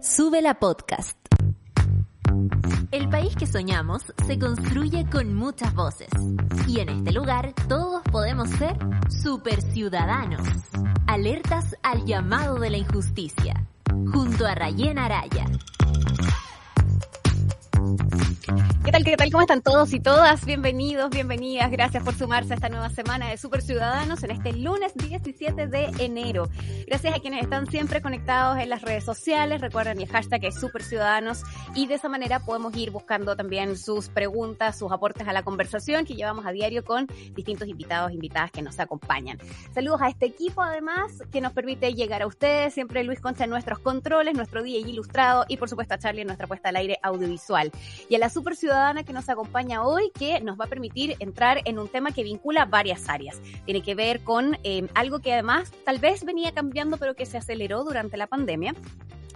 Sube la podcast. El país que soñamos se construye con muchas voces. Y en este lugar todos podemos ser superciudadanos. Alertas al llamado de la injusticia. Junto a Rayen Araya. ¿Qué tal, qué tal? ¿Cómo están todos y todas? Bienvenidos, bienvenidas. Gracias por sumarse a esta nueva semana de Super Ciudadanos en este lunes 17 de enero. Gracias a quienes están siempre conectados en las redes sociales. Recuerden el hashtag es Super Ciudadanos y de esa manera podemos ir buscando también sus preguntas, sus aportes a la conversación que llevamos a diario con distintos invitados, invitadas que nos acompañan. Saludos a este equipo además que nos permite llegar a ustedes. Siempre Luis Concha en nuestros controles, nuestro día ilustrado y por supuesto a Charlie en nuestra puesta al aire audiovisual. Y a la Super Ciudadana que nos acompaña hoy que nos va a permitir entrar en un tema que vincula varias áreas. Tiene que ver con eh, algo que además tal vez venía cambiando pero que se aceleró durante la pandemia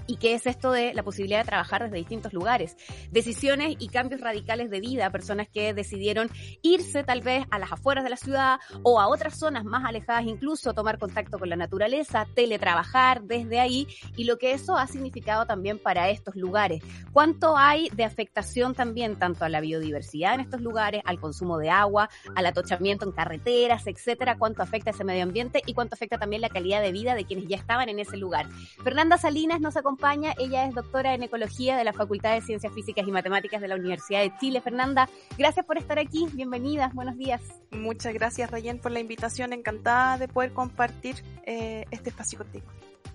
y que es esto de la posibilidad de trabajar desde distintos lugares. Decisiones y cambios radicales de vida, personas que decidieron irse tal vez a las afueras de la ciudad o a otras zonas más alejadas, incluso tomar contacto con la naturaleza, teletrabajar desde ahí y lo que eso ha significado también para estos lugares. ¿Cuánto hay de afectación también tanto a la biodiversidad en estos lugares, al consumo de agua, al atochamiento en carreteras, etcétera? ¿Cuánto afecta ese medio ambiente y cuánto afecta también la calidad de vida de quienes ya estaban en ese lugar? Fernanda Salinas nos acompaña ella es doctora en Ecología de la Facultad de Ciencias Físicas y Matemáticas de la Universidad de Chile. Fernanda, gracias por estar aquí. Bienvenida. Buenos días. Muchas gracias, Rayen, por la invitación. Encantada de poder compartir eh, este espacio contigo.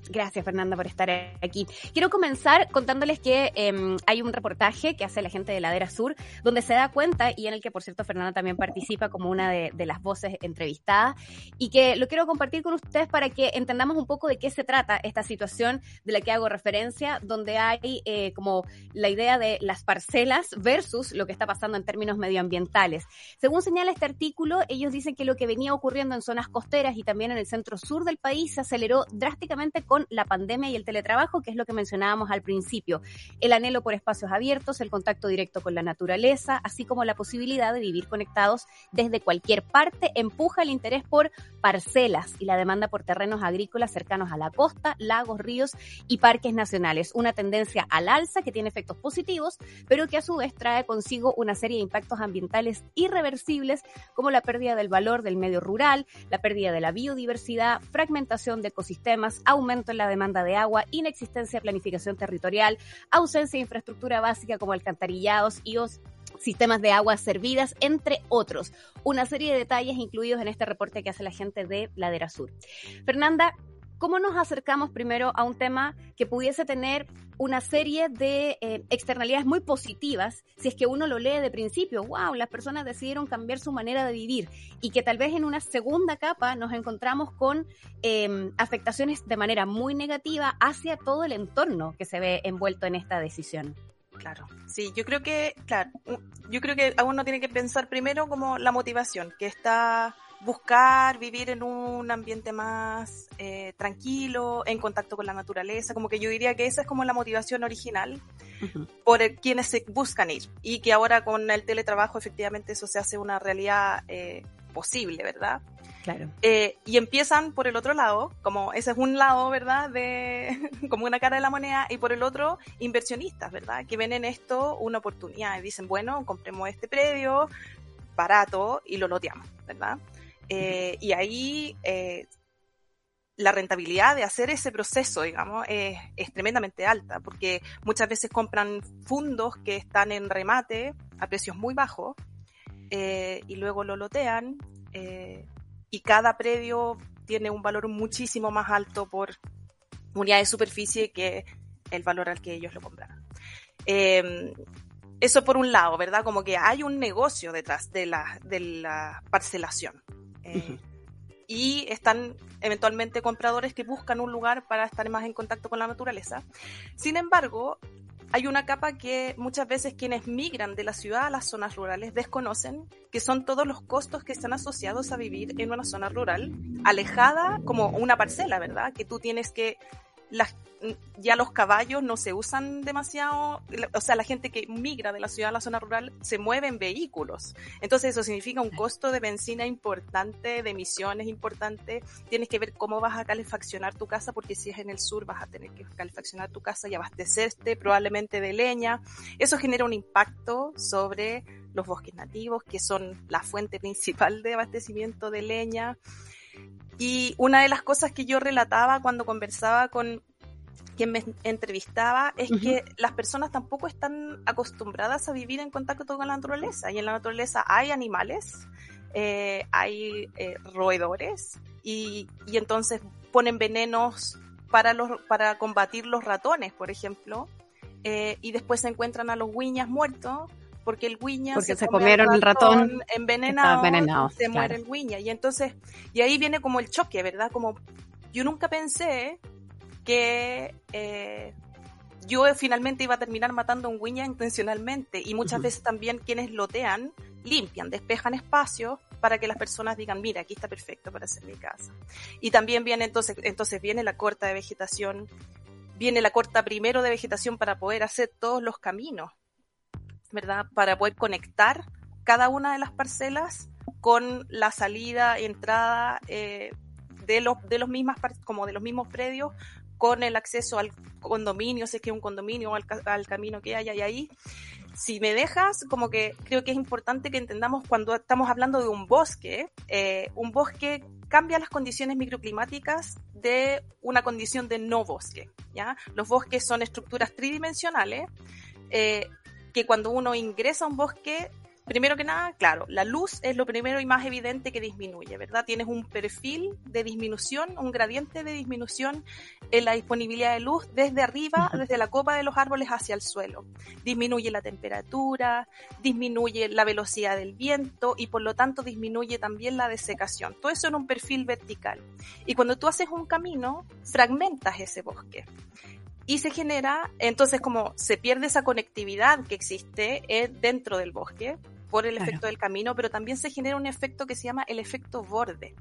Gracias, Fernanda, por estar aquí. Quiero comenzar contándoles que em, hay un reportaje que hace la gente de Ladera Sur, donde se da cuenta, y en el que, por cierto, Fernanda también participa como una de, las voces entrevistadas, y que lo quiero compartir con ustedes para que entendamos un poco de qué se trata esta situación de la que hago referencia, donde hay eh, como la idea de las parcelas versus lo que está pasando en términos medioambientales. Según señala este artículo, ellos dicen que lo que venía ocurriendo en zonas costeras y también en el centro sur del país se aceleró drásticamente con la pandemia y el teletrabajo, que es lo que mencionábamos al principio. El anhelo por espacios abiertos, el contacto directo con la naturaleza, así como la posibilidad de vivir conectados desde cualquier parte, empuja el interés por parcelas y la demanda por terrenos agrícolas cercanos a la costa, lagos, ríos y parques nacionales. Una tendencia al alza que tiene efectos positivos, pero que a su vez trae consigo una serie de impactos ambientales irreversibles, como la pérdida del valor del medio rural, la pérdida de la biodiversidad, fragmentación de ecosistemas, aumento en la demanda de agua, inexistencia de planificación territorial, ausencia de infraestructura básica como alcantarillados y sistemas de aguas servidas, entre otros. Una serie de detalles incluidos en este reporte que hace la gente de Ladera Sur. Fernanda, ¿cómo nos acercamos primero a un tema que pudiese tener una serie de eh, externalidades muy positivas si es que uno lo lee de principio? ¡Wow! Las personas decidieron cambiar su manera de vivir y que tal vez en una segunda capa nos encontramos con em, afectaciones de manera muy negativa hacia todo el entorno que se ve envuelto en esta decisión. Claro, sí, yo creo que, claro, yo creo que uno tiene que pensar primero como la motivación, que está buscar vivir en un ambiente más eh, tranquilo, en contacto con la naturaleza, como que yo diría que esa es como la motivación original por quienes se buscan ir y que ahora con el teletrabajo efectivamente eso se hace una realidad eh, posible, ¿verdad? Claro. Eh, y empiezan por el otro lado, como ese es un lado, ¿verdad? De, como una cara de la moneda, y por el otro, inversionistas, ¿verdad? Que ven en esto una oportunidad y dicen, bueno, compremos este predio barato y lo loteamos, ¿verdad? Eh, y ahí eh, la rentabilidad de hacer ese proceso, digamos, es, tremendamente alta, porque muchas veces compran fondos que están en remate a precios muy bajos eh, y luego lo lotean y cada predio tiene un valor muchísimo más alto por unidad de superficie que el valor al que ellos lo compraron. eso por un lado, ¿verdad? Como que hay un negocio detrás de la, de la parcelación. Eh, y están eventualmente compradores que buscan un lugar para estar más en contacto con la naturaleza. Sin embargo, hay una capa que muchas veces quienes migran de la ciudad a las zonas rurales desconocen, que son todos los costos que están asociados a vivir en una zona rural, alejada como una parcela, ¿verdad? Que tú tienes que ya los caballos no se usan demasiado, o sea, la gente que migra de la ciudad a la zona rural se mueve en vehículos. Entonces eso significa un costo de benzina importante, de emisiones importante. Tienes que ver cómo vas a calefaccionar tu casa, porque si es en el sur vas a tener que calefaccionar tu casa y abastecerte probablemente de leña. Eso genera un impacto sobre los bosques nativos, que son la fuente principal de abastecimiento de leña. Y una de las cosas que yo relataba cuando conversaba con quien me entrevistaba es que las personas tampoco están acostumbradas a vivir en contacto con la naturaleza. Y en la naturaleza hay animales, eh, hay eh, roedores, y, y, entonces ponen venenos para, los, para combatir los ratones, por ejemplo, eh, y después se encuentran a los guiñas muertos porque el guiña se, comieron el ratón, envenenado, se muere el guiña. Y entonces, y ahí viene como el choque, ¿verdad? Como yo nunca pensé que eh, yo finalmente iba a terminar matando a un guiña intencionalmente. Y muchas veces también quienes lotean limpian, despejan espacios para que las personas digan, mira, aquí está perfecto para hacer mi casa. Y también viene entonces, entonces viene la corta de vegetación, viene la corta primero de vegetación para poder hacer todos los caminos ¿verdad? Para poder conectar cada una de las parcelas con la salida, entrada eh, de los de los mismas como de los mismos predios con el acceso al condominio, si es que es un condominio al, al camino que hay ahí. Si me dejas, como que creo que es importante que entendamos cuando estamos hablando de un bosque, eh, un bosque cambia las condiciones microclimáticas de una condición de no bosque. ¿ya? Los bosques son estructuras tridimensionales eh, que cuando uno ingresa a un bosque, primero que nada, claro, la luz es lo primero y más evidente que disminuye, ¿verdad? Tienes un perfil de disminución, un gradiente de disminución en la disponibilidad de luz desde arriba, desde la copa de los árboles hacia el suelo. Disminuye la temperatura, disminuye la velocidad del viento y por lo tanto disminuye también la desecación. Todo eso en un perfil vertical. Y cuando tú haces un camino, fragmentas ese bosque y se genera, entonces como se pierde esa conectividad que existe eh, dentro del bosque por el efecto del camino, pero también se genera un efecto que se llama el efecto borde,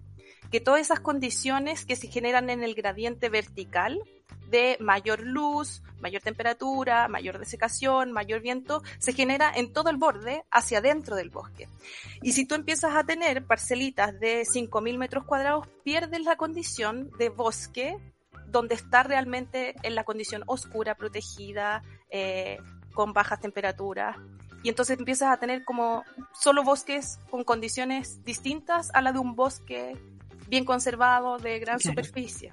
que todas esas condiciones que se generan en el gradiente vertical de mayor luz, mayor temperatura, mayor desecación, mayor viento, se genera en todo el borde hacia adentro del bosque. Y si tú empiezas a tener parcelitas de 5.000 metros cuadrados, pierdes la condición de bosque donde está realmente en la condición oscura, protegida, eh, con bajas temperaturas. Y entonces empiezas a tener como solo bosques con condiciones distintas a la de un bosque bien conservado de gran superficie.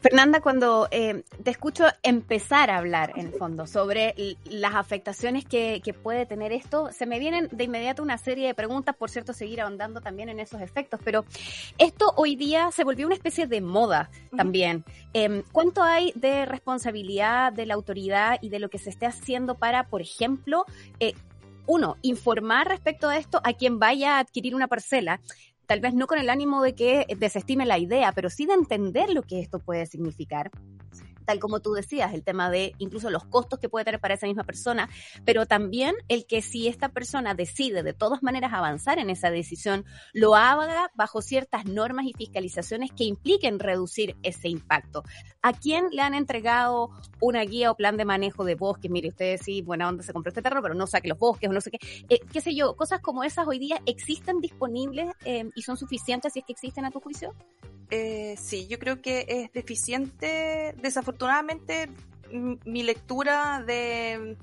Fernanda, cuando eh, te escucho empezar a hablar en el fondo sobre las afectaciones que, puede tener esto, se me vienen de inmediato una serie de preguntas, por cierto, seguir ahondando también en esos efectos, pero esto hoy día se volvió una especie de moda también. Em, ¿Cuánto hay de responsabilidad de la autoridad y de lo que se esté haciendo para, por ejemplo, eh, uno, informar respecto a esto a quien vaya a adquirir una parcela, tal vez no con el ánimo de que desestime la idea, pero sí de entender lo que esto puede significar tal como tú decías, el tema de incluso los costos que puede tener para esa misma persona, pero también el que si esta persona decide de todas maneras avanzar en esa decisión, lo haga bajo ciertas normas y fiscalizaciones que impliquen reducir ese impacto. ¿A quién le han entregado una guía o plan de manejo de bosques? Mire, ustedes sí, buena onda, se compró este terreno, pero no saque los bosques o no sé qué. Eh, qué sé yo, cosas como esas hoy día existen disponibles eh, y son suficientes si es que existen a tu juicio? Eh, sí, yo creo que es deficiente, desafortunadamente, mi lectura de,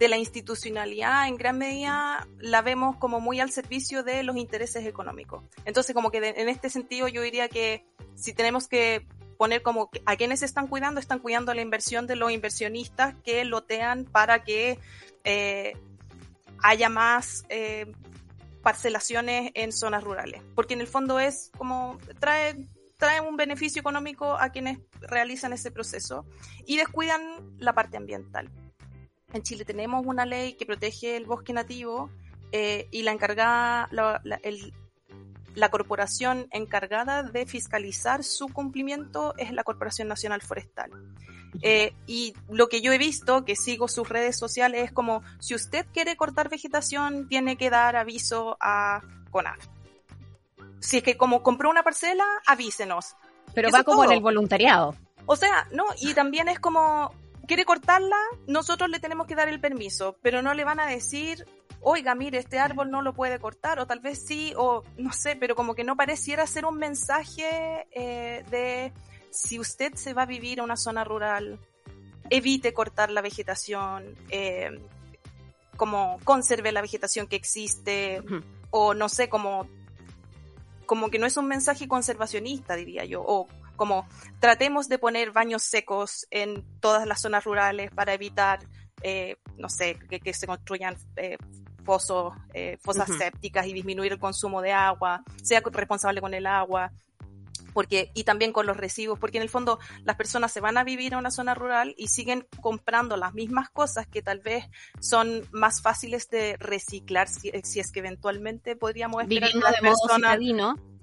la institucionalidad en gran medida la vemos como muy al servicio de los intereses económicos. Entonces, como que en este sentido yo diría que si tenemos que poner como a quienes están cuidando, están cuidando la inversión de los inversionistas que lotean para que eh, haya más eh, parcelaciones en zonas rurales, porque en el fondo es como trae trae un beneficio económico a quienes realizan ese proceso y descuidan la parte ambiental. En Chile tenemos una ley que protege el bosque nativo eh, y la encargada, el, la corporación encargada de fiscalizar su cumplimiento es la Corporación Nacional Forestal. Eh, y lo que yo he visto, que sigo sus redes sociales, es como, si usted quiere cortar vegetación, tiene que dar aviso a CONAF. Si es que como compró una parcela, avísenos. Pero va como en el voluntariado. O sea, no, y también es como, quiere cortarla, nosotros le tenemos que dar el permiso, pero no le van a decir, oiga, mire, este árbol no lo puede cortar, o tal vez sí, o no sé, pero como que no pareciera ser un mensaje eh, de si usted se va a vivir a una zona rural, evite cortar la vegetación, eh, como conserve la vegetación que existe, o no sé, como, como que no es un mensaje conservacionista, diría yo, o como tratemos de poner baños secos en todas las zonas rurales para evitar, eh, no sé, que, se construyan eh, pozos, eh, fosas sépticas y disminuir el consumo de agua, sea responsable con el agua, porque y también con los residuos, porque en el fondo las personas se van a vivir a una zona rural y siguen comprando las mismas cosas que tal vez son más fáciles de reciclar si, es que eventualmente podríamos esperar que las personas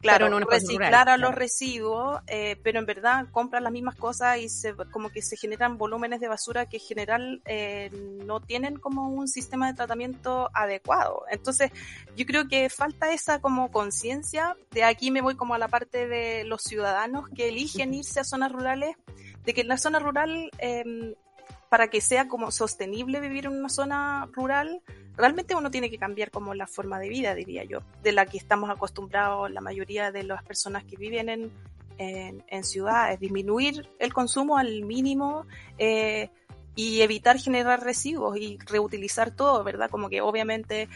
claro, reciclar a los residuos, eh, pero en verdad compran las mismas cosas y se, como que se generan volúmenes de basura que en general eh, no tienen como un sistema de tratamiento adecuado. Entonces, yo creo que falta esa como conciencia, de aquí me voy como a la parte de los ciudadanos que eligen irse a zonas rurales, de que en la zona rural eh, para que sea como sostenible vivir en una zona rural, realmente uno tiene que cambiar como la forma de vida, diría yo, de la que estamos acostumbrados la mayoría de las personas que viven en, en, ciudades, disminuir el consumo al mínimo eh, y evitar generar residuos y reutilizar todo, ¿verdad? Como que obviamente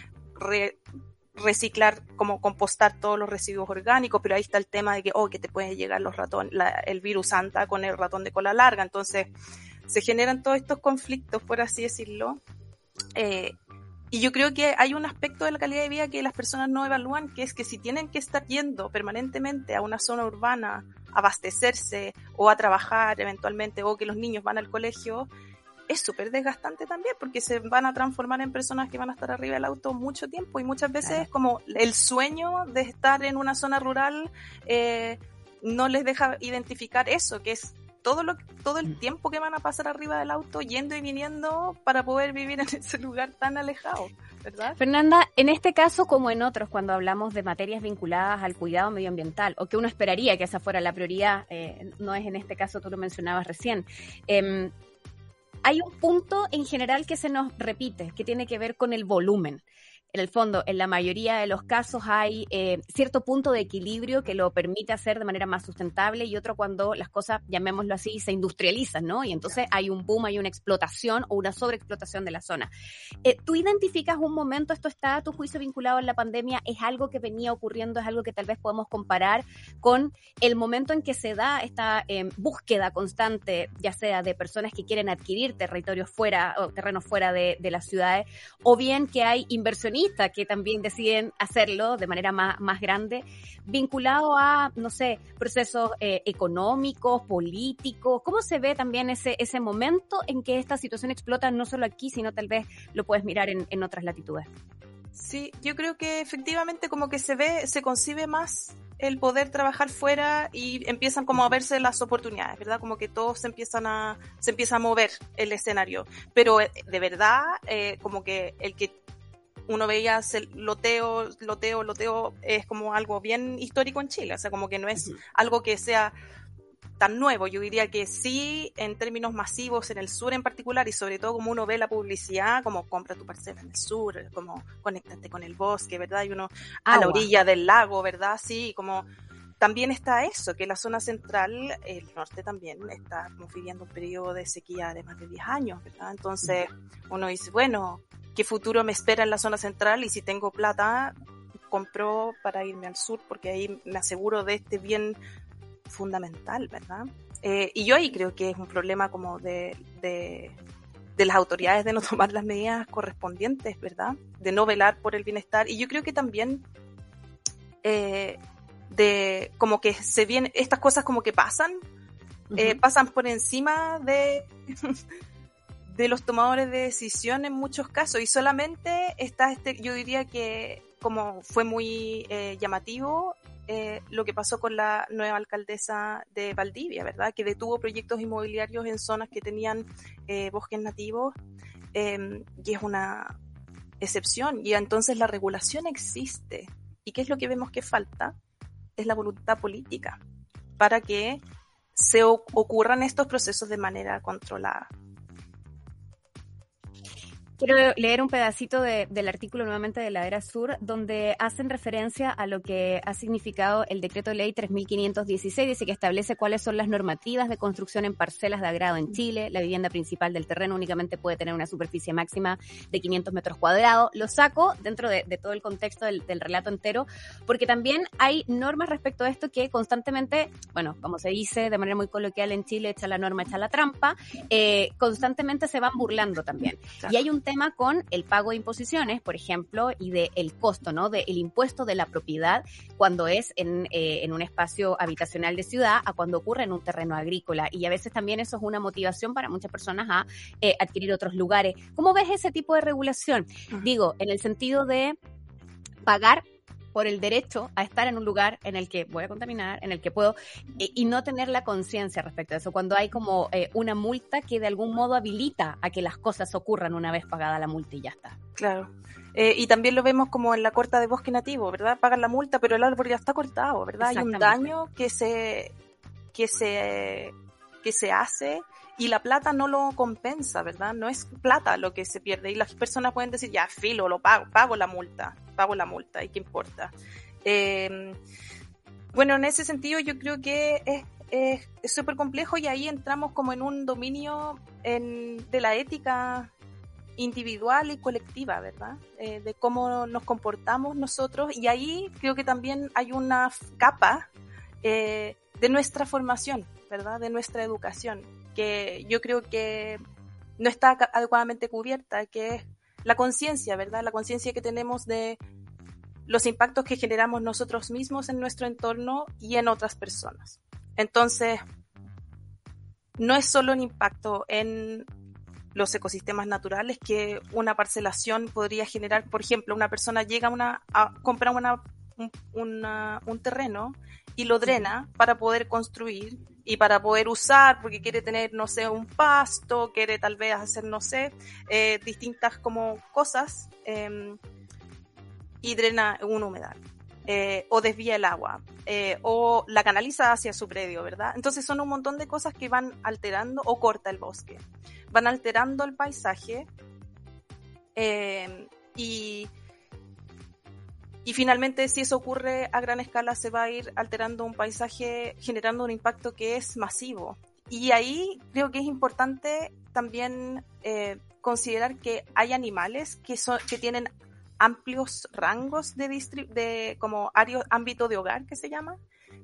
reciclar, como compostar todos los residuos orgánicos, pero ahí está el tema de que, oh, que te puede llegar los ratones, el virus santa con el ratón de cola larga, entonces se generan todos estos conflictos, por así decirlo. Eh, y yo creo que hay un aspecto de la calidad de vida que las personas no evalúan, que es que si tienen que estar yendo permanentemente a una zona urbana, a abastecerse o a trabajar eventualmente, o que los niños van al colegio, es súper desgastante también porque se van a transformar en personas que van a estar arriba del auto mucho tiempo y muchas veces es como el sueño de estar en una zona rural eh, no les deja identificar eso, que es todo, lo, todo el mm. tiempo que van a pasar arriba del auto yendo y viniendo para poder vivir en ese lugar tan alejado, ¿verdad? Fernanda, en este caso como en otros, cuando hablamos de materias vinculadas al cuidado medioambiental, o que uno esperaría que esa fuera la prioridad, eh, no es en este caso, tú lo mencionabas recién, eh, hay un punto en general que se nos repite, que tiene que ver con el volumen en el fondo, en la mayoría de los casos hay eh, cierto punto de equilibrio que lo permite hacer de manera más sustentable y otro cuando las cosas, llamémoslo así, se industrializan, ¿no? Y entonces hay un boom, hay una explotación o una sobreexplotación de la zona. Eh, ¿Tú identificas un momento, esto está a tu juicio vinculado en la pandemia, es algo que venía ocurriendo, es algo que tal vez podemos comparar con el momento en que se da esta eh, búsqueda constante, ya sea de personas que quieren adquirir territorios fuera o terrenos fuera de, de las ciudades, o bien que hay inversionistas que también deciden hacerlo de manera más, más grande, vinculado a, no sé, procesos eh, económicos, políticos. ¿Cómo se ve también ese, ese momento en que esta situación explota no solo aquí, sino tal vez lo puedes mirar en, en otras latitudes? Sí, yo creo que efectivamente como que se ve, se concibe más el poder trabajar fuera y empiezan como a verse las oportunidades, ¿verdad? Como que todos se empiezan a, se empieza a mover el escenario. Pero eh, de verdad, eh, como que el que uno veía el loteo, loteo, loteo, es como algo bien histórico en Chile, o sea, como que no es algo que sea tan nuevo. Yo diría que sí, en términos masivos, en el sur en particular, y sobre todo como uno ve la publicidad, como compra tu parcela en el sur, como conéctate con el bosque, ¿verdad? Y uno a la orilla del lago, ¿verdad? Sí, como también está eso, que la zona central, el norte también está viviendo un periodo de sequía de más de 10 años, ¿verdad? Entonces uno dice, bueno, ¿qué futuro me espera en la zona central? Y si tengo plata, compro para irme al sur, porque ahí me aseguro de este bien fundamental, ¿verdad? Eh, y yo ahí creo que es un problema como de, de, las autoridades de no tomar las medidas correspondientes, ¿verdad? De no velar por el bienestar. Y yo creo que también eh, de como que se vienen, estas cosas como que pasan, eh, pasan por encima de, de los tomadores de decisión en muchos casos y solamente está este, yo diría que como fue muy eh, llamativo eh, lo que pasó con la nueva alcaldesa de Valdivia, ¿verdad? Que detuvo proyectos inmobiliarios en zonas que tenían eh, bosques nativos em, y es una excepción. Y entonces la regulación existe. ¿Y qué es lo que vemos que falta? Es la voluntad política para que se ocurran estos procesos de manera controlada. Quiero leer un pedacito del artículo nuevamente de la Era Sur, donde hacen referencia a lo que ha significado el decreto ley 3516, dice que establece cuáles son las normativas de construcción en parcelas de agrado en Chile. La vivienda principal del terreno únicamente puede tener una superficie máxima de 500 metros cuadrados. Lo saco dentro de, todo el contexto del, relato entero, porque también hay normas respecto a esto que constantemente, bueno, como se dice de manera muy coloquial en Chile, echa la norma, echa la trampa, eh, constantemente se van burlando también. Y hay un tema con el pago de imposiciones, por ejemplo, y del el costo, ¿no? Del impuesto de la propiedad cuando es en, eh, en un espacio habitacional de ciudad a cuando ocurre en un terreno agrícola. Y a veces también eso es una motivación para muchas personas a eh, adquirir otros lugares. ¿Cómo ves ese tipo de regulación? Digo, en el sentido de pagar por el derecho a estar en un lugar en el que voy a contaminar, en el que puedo, y, no tener la conciencia respecto a eso, cuando hay como eh, una multa que de algún modo habilita a que las cosas ocurran una vez pagada la multa y ya está. Claro. Eh, y también lo vemos como en la corta de bosque nativo, ¿verdad? Pagan la multa, pero el árbol ya está cortado, ¿verdad? Hay un daño que se, que se, que se hace y la plata no lo compensa, ¿verdad? No es plata lo que se pierde. Y las personas pueden decir, ya, filo, lo pago, pago la multa, pago la multa, ¿y qué importa? Em, bueno, en ese sentido yo creo que es súper complejo y ahí entramos como en un dominio de la ética individual y colectiva, ¿verdad? Eh, de cómo nos comportamos nosotros y ahí creo que también hay una capa eh, de nuestra formación, ¿verdad? De nuestra educación que yo creo que no está adecuadamente cubierta, que es la conciencia, ¿verdad? La conciencia que tenemos de los impactos que generamos nosotros mismos en nuestro entorno y en otras personas. Entonces, no es solo un impacto en los ecosistemas naturales que una parcelación podría generar. Por ejemplo, una persona llega a, una, a comprar una, un terreno y lo drena para poder construir y para poder usar, porque quiere tener, no sé, un pasto, quiere tal vez hacer, no sé, eh, distintas como cosas, eh, y drena un humedal. Eh, o desvía el agua, eh, o la canaliza hacia su predio, ¿verdad? Entonces son un montón de cosas que van alterando, o corta el bosque, van alterando el paisaje, eh, y y finalmente, si eso ocurre a gran escala, se va a ir alterando un paisaje, generando un impacto que es masivo. Y ahí creo que es importante también eh, considerar que hay animales que, son, que tienen amplios rangos de, de como ámbito de hogar, que se llama,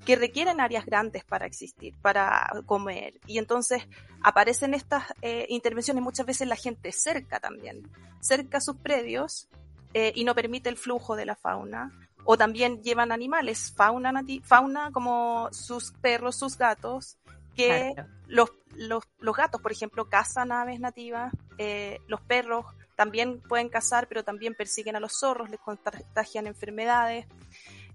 que requieren áreas grandes para existir, para comer. Y entonces aparecen estas eh, intervenciones muchas veces la gente cerca también, cerca sus predios, eh, y no permite el flujo de la fauna. O también llevan animales, fauna, fauna como sus perros, sus gatos, que los, los, los, gatos, por ejemplo, cazan aves nativas, eh, los perros también pueden cazar, pero también persiguen a los zorros, les contagian enfermedades.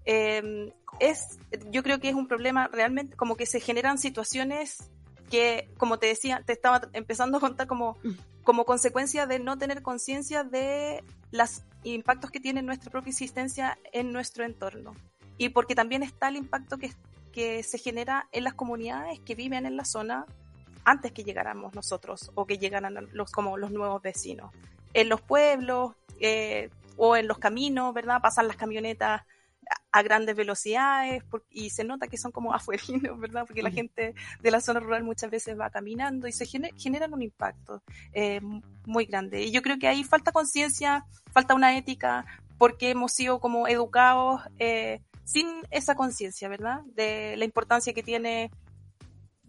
Eh, es, yo creo que es un problema realmente como que se generan situaciones que, como te decía, te estaba empezando a contar como, mm. Como consecuencia de no tener conciencia de los impactos que tiene nuestra propia existencia en nuestro entorno. Y porque también está el impacto que, se genera en las comunidades que viven en la zona antes que llegáramos nosotros o que llegaran los, como los nuevos vecinos. En los pueblos eh, o en los caminos, ¿verdad? Pasan las camionetas a grandes velocidades y se nota que son como afuerinos, ¿verdad? Porque la gente de la zona rural muchas veces va caminando y se generan un impacto eh, muy grande. Y yo creo que ahí falta conciencia, falta una ética, porque hemos sido como educados eh, sin esa conciencia, ¿verdad? De la importancia que tiene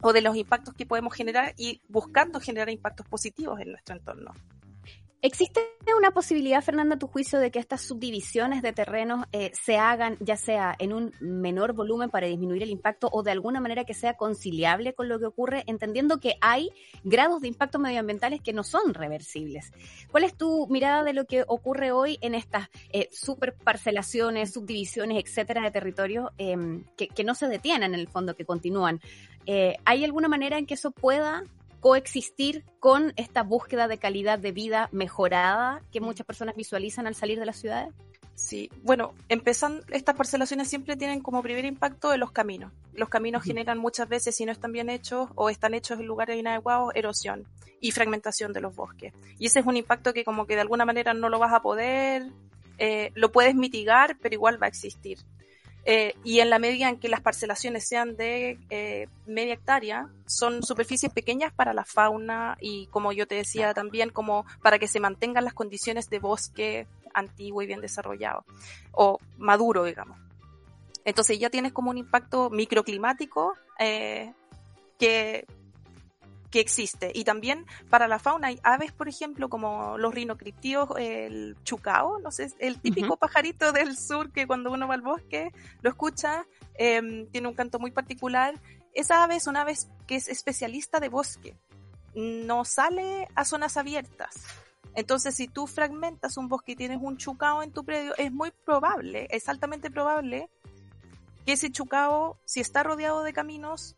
o de los impactos que podemos generar y buscando generar impactos positivos en nuestro entorno. ¿Existe una posibilidad, Fernanda, a tu juicio, de que estas subdivisiones de terrenos eh, se hagan ya sea en un menor volumen para disminuir el impacto o de alguna manera que sea conciliable con lo que ocurre, entendiendo que hay grados de impacto medioambientales que no son reversibles? ¿Cuál es tu mirada de lo que ocurre hoy en estas eh, superparcelaciones, subdivisiones, etcétera, de territorios em, que, que, no se detienen en el fondo, que continúan? Eh, ¿Hay alguna manera en que eso pueda coexistir con esta búsqueda de calidad de vida mejorada que muchas personas visualizan al salir de las ciudades? Sí, bueno, empezando, estas parcelaciones siempre tienen como primer impacto en los caminos. Los caminos generan muchas veces, si no están bien hechos o están hechos en lugares inadecuados, erosión y fragmentación de los bosques. Y ese es un impacto que como que de alguna manera no lo vas a poder, eh, lo puedes mitigar, pero igual va a existir. Eh, y en la medida en que las parcelaciones sean de eh, media hectárea, son superficies pequeñas para la fauna y, como yo te decía también, como para que se mantengan las condiciones de bosque antiguo y bien desarrollado, o maduro, digamos. Entonces ya tienes como un impacto microclimático eh, que que existe. Y también para la fauna hay aves, por ejemplo, como los rinocriptíos, el chucao, no sé, el típico pajarito del sur que cuando uno va al bosque lo escucha, em, tiene un canto muy particular. Esa ave es una ave que es especialista de bosque, no sale a zonas abiertas. Entonces, si tú fragmentas un bosque y tienes un chucao en tu predio, es muy probable, es altamente probable que ese chucao, si está rodeado de caminos,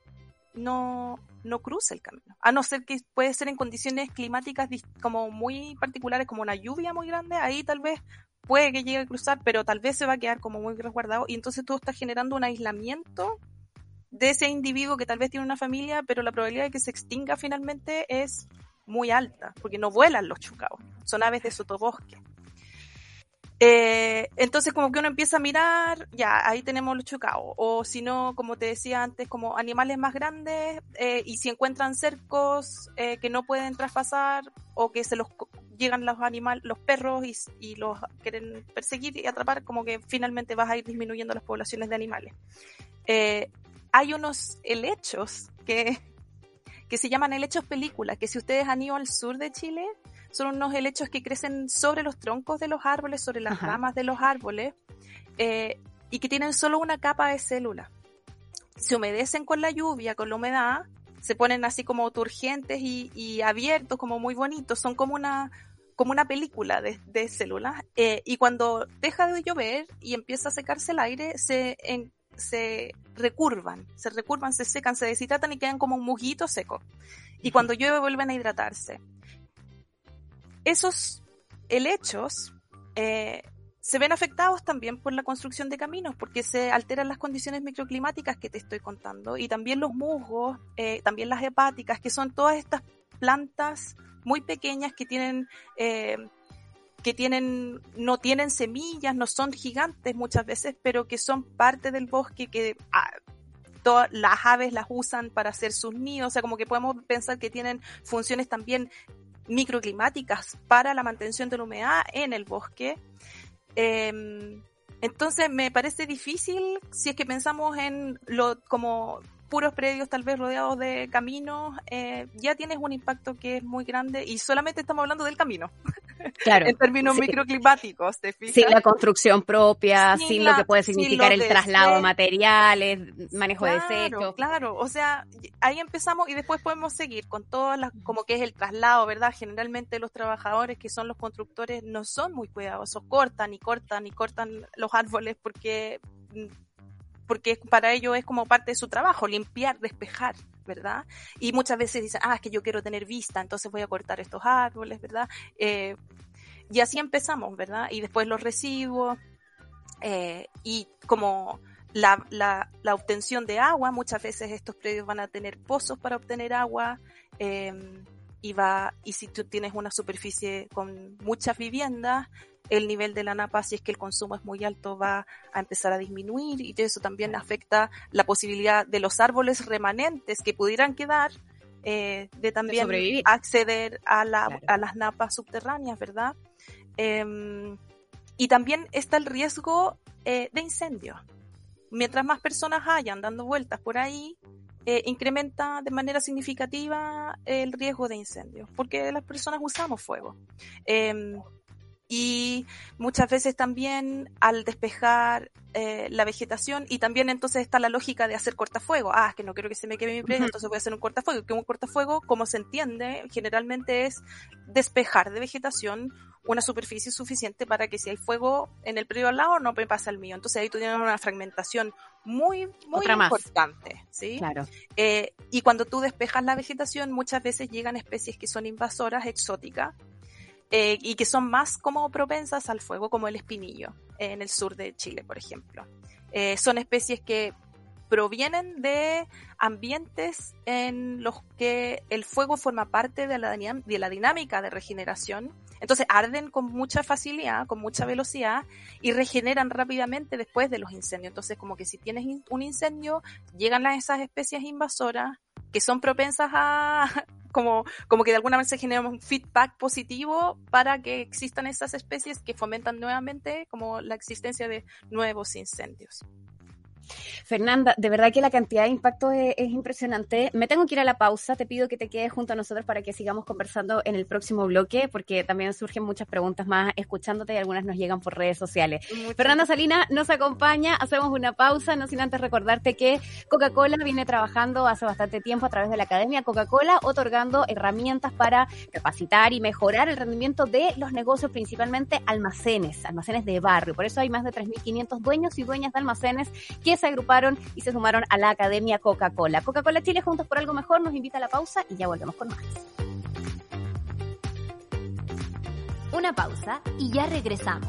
no, no cruce el camino. A no ser que puede ser en condiciones climáticas como muy particulares, como una lluvia muy grande, ahí tal vez puede que llegue a cruzar, pero tal vez se va a quedar como muy resguardado y entonces tú estás generando un aislamiento de ese individuo que tal vez tiene una familia, pero la probabilidad de que se extinga finalmente es muy alta, porque no vuelan los chucaos, son aves de sotobosque. Eh, entonces como que uno empieza a mirar, ya, ahí tenemos los chucaos. O si no, como te decía antes, como animales más grandes, eh, y si encuentran cercos eh, que no pueden traspasar o que se los llegan los animales, los perros y, los quieren perseguir y atrapar, como que finalmente vas a ir disminuyendo las poblaciones de animales. hay unos helechos que, que se llaman helechos películas, que si ustedes han ido al sur de Chile, son unos helechos que crecen sobre los troncos de los árboles, sobre las ramas de los árboles, eh, y que tienen solo una capa de células. Se humedecen con la lluvia, con la humedad, se ponen así como turgentes y, abiertos, como muy bonitos, son como una, como una película de, células, eh, y cuando deja de llover y empieza a secarse el aire, se, se recurvan, se recurvan, se secan, se deshidratan y quedan como un mujito seco. Y cuando llueve vuelven a hidratarse esos helechos eh, se ven afectados también por la construcción de caminos, porque se alteran las condiciones microclimáticas que te estoy contando, y también los musgos, eh, también las hepáticas, que son todas estas plantas muy pequeñas que tienen, eh, que tienen, no tienen semillas, no son gigantes muchas veces, pero que son parte del bosque que ah, todas las aves las usan para hacer sus nidos, o sea, como que podemos pensar que tienen funciones también microclimáticas para la mantención de la humedad en el bosque. Em, entonces me parece difícil si es que pensamos en lo como puros predios tal vez rodeados de caminos, eh, ya tienes un impacto que es muy grande y solamente estamos hablando del camino. Claro. en términos microclimáticos, ¿te fijas? Sin la construcción propia, sin, lo que puede significar el traslado de materiales, manejo de desechos. Claro, o sea, ahí empezamos y después podemos seguir con todas las, como que es el traslado, ¿verdad? Generalmente los trabajadores que son los constructores no son muy cuidadosos, cortan y cortan y cortan los árboles porque porque para ellos es como parte de su trabajo, limpiar, despejar, ¿verdad? Y muchas veces dicen, ah, es que yo quiero tener vista, entonces voy a cortar estos árboles, ¿verdad? Eh, y así empezamos, ¿verdad? Y después los residuos, eh, y como la, la, obtención de agua, muchas veces estos predios van a tener pozos para obtener agua, eh, y va, y si tú tienes una superficie con muchas viviendas, el nivel de la napa, si es que el consumo es muy alto, va a empezar a disminuir y eso también afecta la posibilidad de los árboles remanentes que pudieran quedar eh, de también acceder a, la, a, las napas subterráneas, ¿verdad? Em, y también está el riesgo eh, de incendio. Mientras más personas hayan dando vueltas por ahí, eh, incrementa de manera significativa el riesgo de incendio, porque las personas usamos fuego. Em, y muchas veces también al despejar eh, la vegetación y también entonces está la lógica de hacer cortafuego. Ah, es que no quiero que se me queme mi presa, entonces voy a hacer un cortafuego. Que un cortafuego, como se entiende, generalmente es despejar de vegetación una superficie suficiente para que si hay fuego en el predio al lado no me pase al mío. Entonces ahí tú tienes una fragmentación muy, muy importante. ¿sí? Claro. Eh, y cuando tú despejas la vegetación, muchas veces llegan especies que son invasoras, exóticas, eh, y que son más como propensas al fuego, como el espinillo, en el sur de Chile, por ejemplo. Eh, son especies que provienen de ambientes en los que el fuego forma parte de la, de la dinámica de regeneración. Entonces arden con mucha facilidad, con mucha velocidad y regeneran rápidamente después de los incendios. Entonces como que si tienes un incendio, llegan las, esas especies invasoras que son propensas a, como, como que de alguna manera se genera un feedback positivo para que existan esas especies que fomentan nuevamente como la existencia de nuevos incendios. Fernanda, de verdad que la cantidad de impacto es, impresionante. Me tengo que ir a la pausa. Te pido que te quedes junto a nosotros para que sigamos conversando en el próximo bloque, porque también surgen muchas preguntas más escuchándote y algunas nos llegan por redes sociales. Fernanda Salina nos acompaña. Hacemos una pausa, no sin antes recordarte que Coca-Cola viene trabajando hace bastante tiempo a través de la Academia Coca-Cola, otorgando herramientas para capacitar y mejorar el rendimiento de los negocios, principalmente almacenes, almacenes de barrio. Por eso hay más de 3.500 dueños y dueñas de almacenes que se agruparon y se sumaron a la Academia Coca-Cola. Coca-Cola Chile Juntos por Algo Mejor nos invita a la pausa y ya volvemos con más. Una pausa y ya regresamos.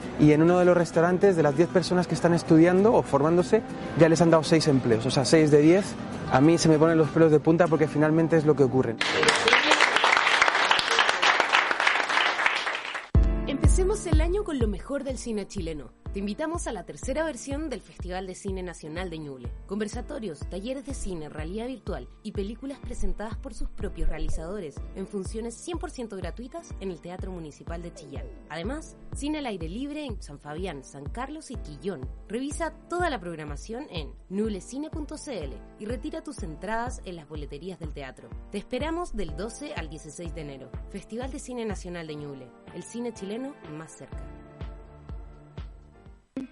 y en uno de los restaurantes de las 10 personas que están estudiando o formándose ya les han dado 6 empleos, o sea, 6 de 10. A mí se me ponen los pelos de punta porque finalmente es lo que ocurre. Empecemos el año con lo mejor del cine chileno. Te invitamos a la tercera versión del Festival de Cine Nacional de Ñuble. Conversatorios, talleres de cine, realidad virtual y películas presentadas por sus propios realizadores en funciones 100% gratuitas en el Teatro Municipal de Chillán. Además, cine al aire libre en San Fabián, San Carlos y Quillón. Revisa toda la programación en nublecine.cl y retira tus entradas en las boleterías del teatro. Te esperamos del 12 al 16 de enero. Festival de Cine Nacional de Ñuble. El cine chileno más cerca.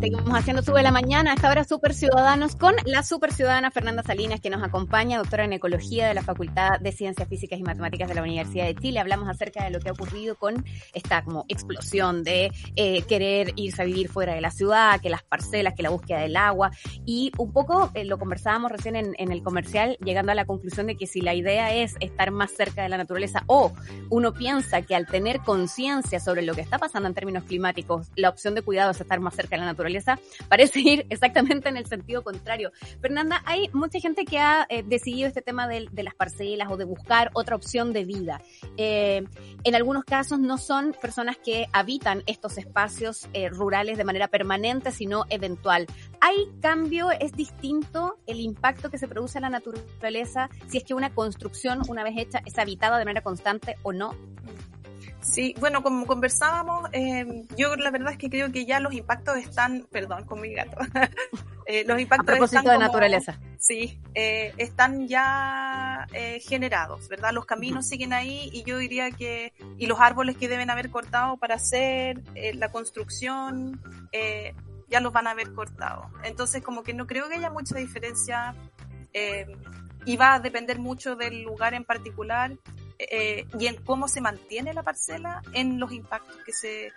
Seguimos haciendo Sube la Mañana, a esta hora Super Ciudadanos, con la Super Ciudadana Fernanda Salinas, que nos acompaña, doctora en Ecología de la Facultad de Ciencias Físicas y Matemáticas de la Universidad de Chile. Hablamos acerca de lo que ha ocurrido con esta como explosión de eh, querer irse a vivir fuera de la ciudad, que las parcelas, que la búsqueda del agua. Y un poco eh, lo conversábamos recién en, en el comercial, llegando a la conclusión de que si la idea es estar más cerca de la naturaleza o uno piensa que al tener conciencia sobre lo que está pasando en términos climáticos, la opción de cuidado es estar más cerca de la naturaleza, naturaleza, parece ir exactamente en el sentido contrario. Fernanda, hay mucha gente que ha eh, decidido este tema de, las parcelas o de buscar otra opción de vida. Eh, en algunos casos no son personas que habitan estos espacios eh, rurales de manera permanente, sino eventual. ¿Hay cambio? ¿Es distinto el impacto que se produce en la naturaleza si es que una construcción, una vez hecha, es habitada de manera constante o no? Sí, bueno, como conversábamos, eh, yo la verdad es que creo que ya los impactos están, perdón, con mi gato, eh, los impactos A propósito de naturaleza. Sí, eh, están ya eh, generados, ¿verdad? Los caminos siguen ahí y yo diría que, y los árboles que deben haber cortado para hacer la construcción, ya los van a haber cortado. Entonces, como que no creo que haya mucha diferencia y va a depender mucho del lugar en particular eh, y en cómo se mantiene la parcela en los impactos que se,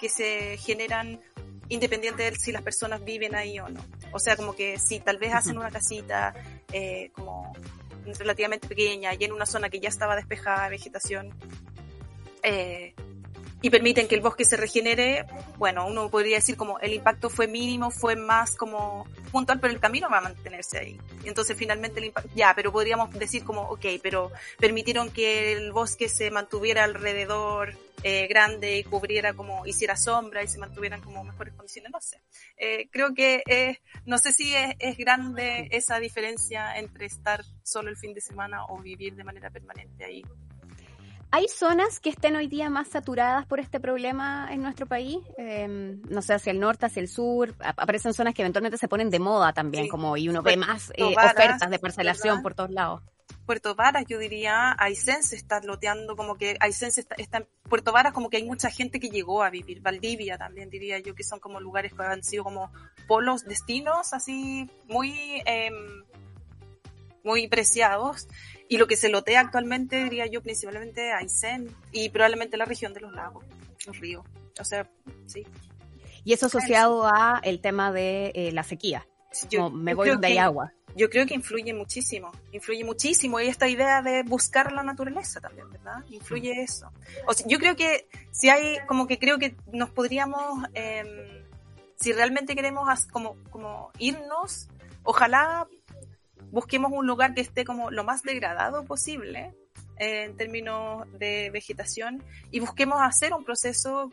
que se generan independiente de si las personas viven ahí o no. O sea, como que si tal vez hacen una casita eh, como relativamente pequeña y en una zona que ya estaba despejada de vegetación, eh, y permiten que el bosque se regenere, bueno, uno podría decir como el impacto fue mínimo, fue más como puntual, pero el camino va a mantenerse ahí. Entonces finalmente el impacto, ya, pero podríamos decir como, ok, pero permitieron que el bosque se mantuviera alrededor eh, grande y cubriera como, hiciera sombra y se mantuvieran como mejores condiciones, no sé. Eh, creo que es, no sé si es, es grande esa diferencia entre estar solo el fin de semana o vivir de manera permanente ahí. ¿Hay zonas que estén hoy día más saturadas por este problema en nuestro país? Em, no sé, hacia el norte, hacia el sur. Aparecen zonas que eventualmente se ponen de moda también, como y uno ve más eh, ofertas de parcelación por todos lados. Puerto Varas, yo diría, Aysén se está loteando, como que Aysén está, está, en Puerto Varas, como que hay mucha gente que llegó a vivir. Valdivia también diría yo, que son como lugares que han sido como polos, destinos, así muy, eh, muy preciados. Y lo que se lotea actualmente, diría yo, principalmente Aysén y probablemente la región de los lagos, los ríos. O sea, sí. Y eso asociado a el tema de eh, la sequía. Yo, me voy donde hay agua. Yo creo que influye muchísimo, influye muchísimo. Y esta idea de buscar la naturaleza también, ¿verdad? Influye mm. eso. O sea, yo creo que si hay, como que creo que nos podríamos, em, si realmente queremos como, como irnos, ojalá busquemos un lugar que esté como lo más degradado posible eh, en términos de vegetación y busquemos hacer un proceso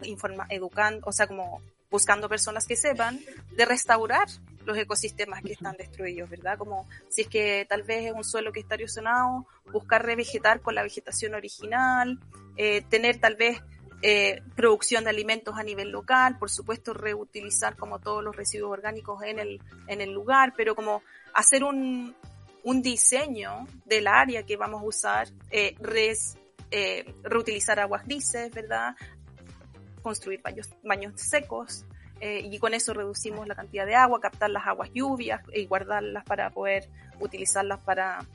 educando, o sea, como buscando personas que sepan de restaurar los ecosistemas que están destruidos, ¿verdad? Como si es que tal vez es un suelo que está erosionado, buscar revegetar con la vegetación original, eh, tener tal vez eh, producción de alimentos a nivel local, por supuesto reutilizar como todos los residuos orgánicos en el, en el lugar, pero como hacer un, un diseño del área que vamos a usar, eh, eh, reutilizar aguas grises, ¿verdad? Construir baños, baños secos, eh, y con eso reducimos la cantidad de agua, captar las aguas lluvias y guardarlas para poder utilizarlas para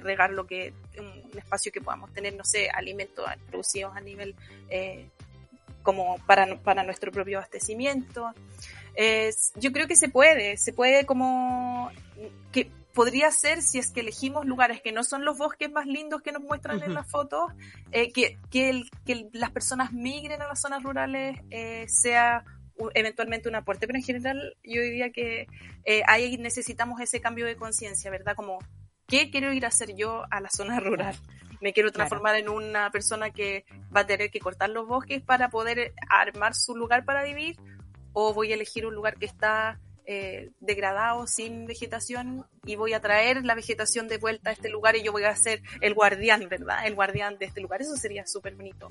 regar lo que, un espacio que podamos tener, no sé, alimentos producidos a nivel como para, para nuestro propio abastecimiento. Yo creo que se puede, se puede como que podría ser si es que elegimos lugares que no son los bosques más lindos que nos muestran en las fotos, eh, que, que, que, las personas migren a las zonas rurales eh, sea eventualmente un aporte, pero en general yo diría que eh, ahí necesitamos ese cambio de conciencia, ¿verdad? Como, ¿qué quiero ir a hacer yo a la zona rural? Me quiero transformar en una persona que va a tener que cortar los bosques para poder armar su lugar para vivir, o voy a elegir un lugar que está eh, degradado, sin vegetación, y voy a traer la vegetación de vuelta a este lugar y yo voy a ser el guardián, ¿verdad? El guardián de este lugar. Eso sería súper bonito.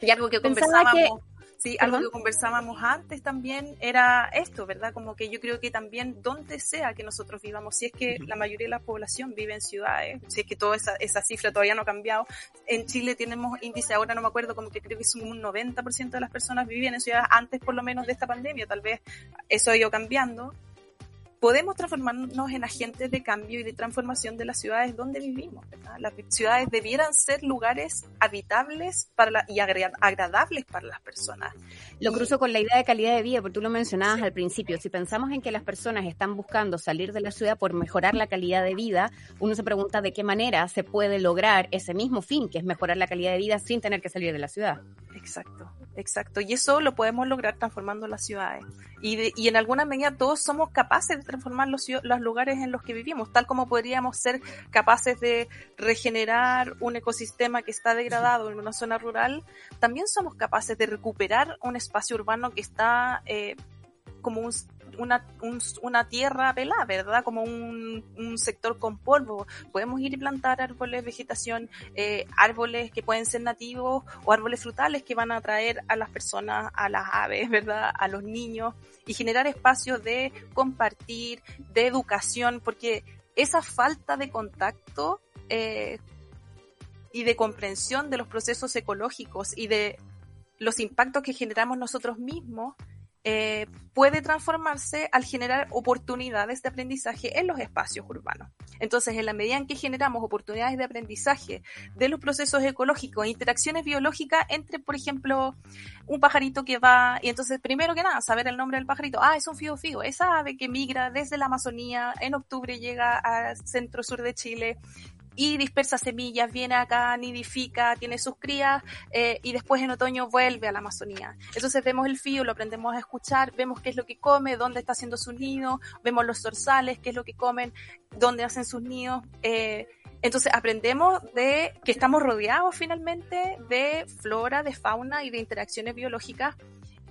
Y algo que conversábamos. Sí, algo que conversábamos antes también era esto, ¿verdad? Como que yo creo que también donde sea que nosotros vivamos, si es que la mayoría de la población vive en ciudades, si es que toda esa, esa cifra todavía no ha cambiado, en Chile tenemos índice, ahora no me acuerdo, como que creo que es un 90% de las personas vivían en ciudades antes por lo menos de esta pandemia, tal vez eso ha ido cambiando, podemos transformarnos en agentes de cambio y de transformación de las ciudades donde vivimos. Las ciudades debieran ser lugares habitables para y agradables para las personas. Lo cruzo con la idea de calidad de vida, porque tú lo mencionabas al principio. Si pensamos en que las personas están buscando salir de la ciudad por mejorar la calidad de vida, uno se pregunta de qué manera se puede lograr ese mismo fin, que es mejorar la calidad de vida sin tener que salir de la ciudad. Exacto, exacto. Y eso lo podemos lograr transformando las ciudades. Y, y en alguna medida todos somos capaces de transformar los, los, lugares en los que vivimos, tal como podríamos ser capaces de regenerar un ecosistema que está degradado en una zona rural, también somos capaces de recuperar un espacio urbano que está eh, como un, una, una tierra pelada, ¿verdad? Como un, un, sector con polvo. Podemos ir y plantar árboles, vegetación, eh, árboles que pueden ser nativos o árboles frutales que van a atraer a las personas, a las aves, ¿verdad? A los niños y generar espacios de compartir, de educación, porque esa falta de contacto eh, y de comprensión de los procesos ecológicos y de los impactos que generamos nosotros mismos eh, puede transformarse al generar oportunidades de aprendizaje en los espacios urbanos. Entonces, en la medida en que generamos oportunidades de aprendizaje de los procesos ecológicos, interacciones biológicas entre, por ejemplo, un pajarito que va, y entonces, primero que nada, saber el nombre del pajarito. Ah, es un fío fío, esa ave que migra desde la Amazonía, en octubre llega al centro-sur de Chile, y dispersa semillas, viene acá, nidifica, tiene sus crías eh, y después en otoño vuelve a la Amazonía. Entonces vemos el fío, lo aprendemos a escuchar, vemos qué es lo que come, dónde está haciendo su nido, vemos los dorsales, qué es lo que comen, dónde hacen sus nidos. Eh, entonces aprendemos de que estamos rodeados finalmente de flora, de fauna y de interacciones biológicas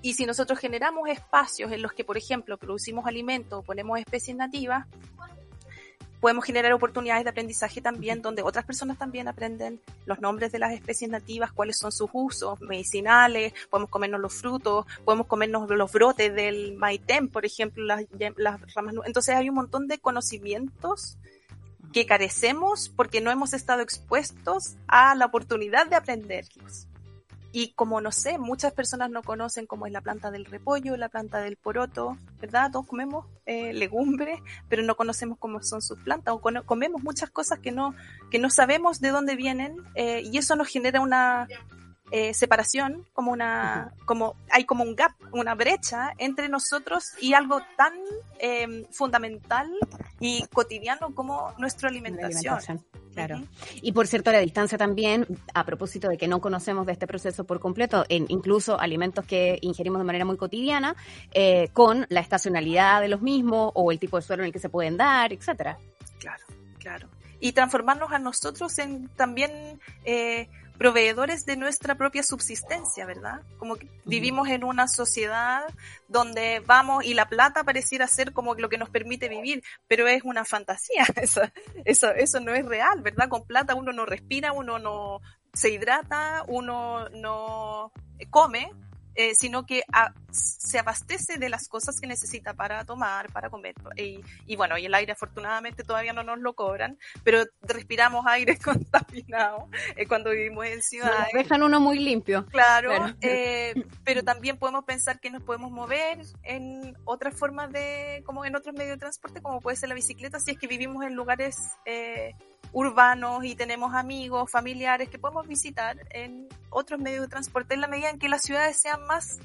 y si nosotros generamos espacios en los que, por ejemplo, producimos alimentos o ponemos especies nativas, podemos generar oportunidades de aprendizaje también donde otras personas también aprenden los nombres de las especies nativas, cuáles son sus usos medicinales, podemos comernos los frutos, podemos comernos los brotes del maitén, por ejemplo, las, las ramas. Entonces hay un montón de conocimientos que carecemos porque no hemos estado expuestos a la oportunidad de aprenderlos. Y como no sé, muchas personas no conocen cómo es la planta del repollo, la planta del poroto, ¿verdad? Todos comemos eh, legumbres, pero no conocemos cómo son sus plantas o comemos muchas cosas que no, que no sabemos de dónde vienen eh, y eso nos genera una eh, separación, como una, como hay como un gap, una brecha entre nosotros y algo tan em, fundamental y cotidiano como nuestra alimentación. Claro. Y por cierto, la distancia también, a propósito de que no conocemos de este proceso por completo, en incluso alimentos que ingerimos de manera muy cotidiana, eh, con la estacionalidad de los mismos o el tipo de suelo en el que se pueden dar, etcétera. Claro, claro. Y transformarnos a nosotros en también eh, proveedores de nuestra propia subsistencia, ¿verdad? Como que vivimos en una sociedad donde vamos y la plata pareciera ser como lo que nos permite vivir, pero es una fantasía, eso, eso, eso no es real, ¿verdad? Con plata uno no respira, uno no se hidrata, uno no come, eh, sino que se abastece de las cosas que necesita para tomar, para comer. Y, bueno, y el aire afortunadamente todavía no nos lo cobran, pero respiramos aire contaminado eh, cuando vivimos en ciudades. dejan uno muy limpio. Claro, eh, pero también podemos pensar que nos podemos mover en otras formas de, como en otros medios de transporte, como puede ser la bicicleta, si es que vivimos en lugares urbanos y tenemos amigos, familiares que podemos visitar en otros medios de transporte en la medida en que las ciudades sean más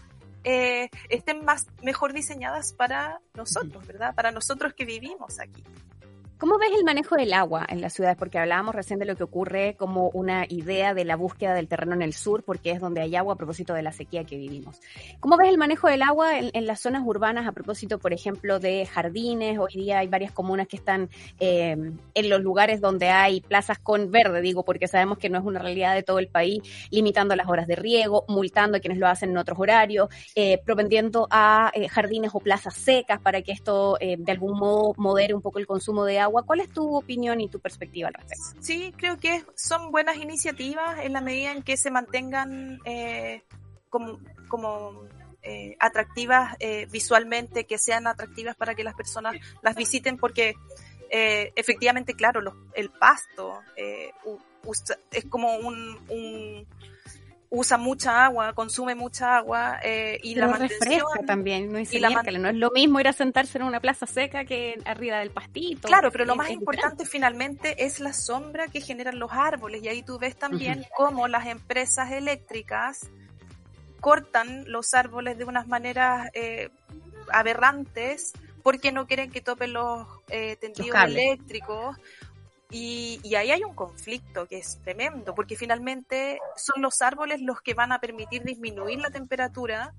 eh, estén más mejor diseñadas para nosotros, ¿verdad? Para nosotros que vivimos aquí. ¿Cómo ves el manejo del agua en las ciudades? Porque hablábamos recién de lo que ocurre como una idea de la búsqueda del terreno en el sur, porque es donde hay agua a propósito de la sequía que vivimos. ¿Cómo ves el manejo del agua en, las zonas urbanas a propósito, por ejemplo, de jardines? Hoy día hay varias comunas que están eh, en los lugares donde hay plazas con verde, digo, porque sabemos que no es una realidad de todo el país, limitando las horas de riego, multando a quienes lo hacen en otros horarios, eh, propendiendo a eh, jardines o plazas secas para que esto eh, de algún modo modere un poco el consumo de agua ¿Cuál es tu opinión y tu perspectiva al respecto? Sí, creo que son buenas iniciativas en la medida en que se mantengan eh, como, eh, atractivas eh, visualmente, que sean atractivas para que las personas las visiten, porque efectivamente, claro, el pasto es como un usa mucha agua, consume mucha agua eh, y la refresca también, no es, no es lo mismo ir a sentarse en una plaza seca que arriba del pastito. Claro, pero lo más importante finalmente es la sombra que generan los árboles y ahí tú ves también cómo las empresas eléctricas cortan los árboles de unas maneras eh, aberrantes porque no quieren que topen los eh, tendidos eléctricos Y, y, ahí hay un conflicto que es tremendo, porque finalmente son los árboles los que van a permitir disminuir la temperatura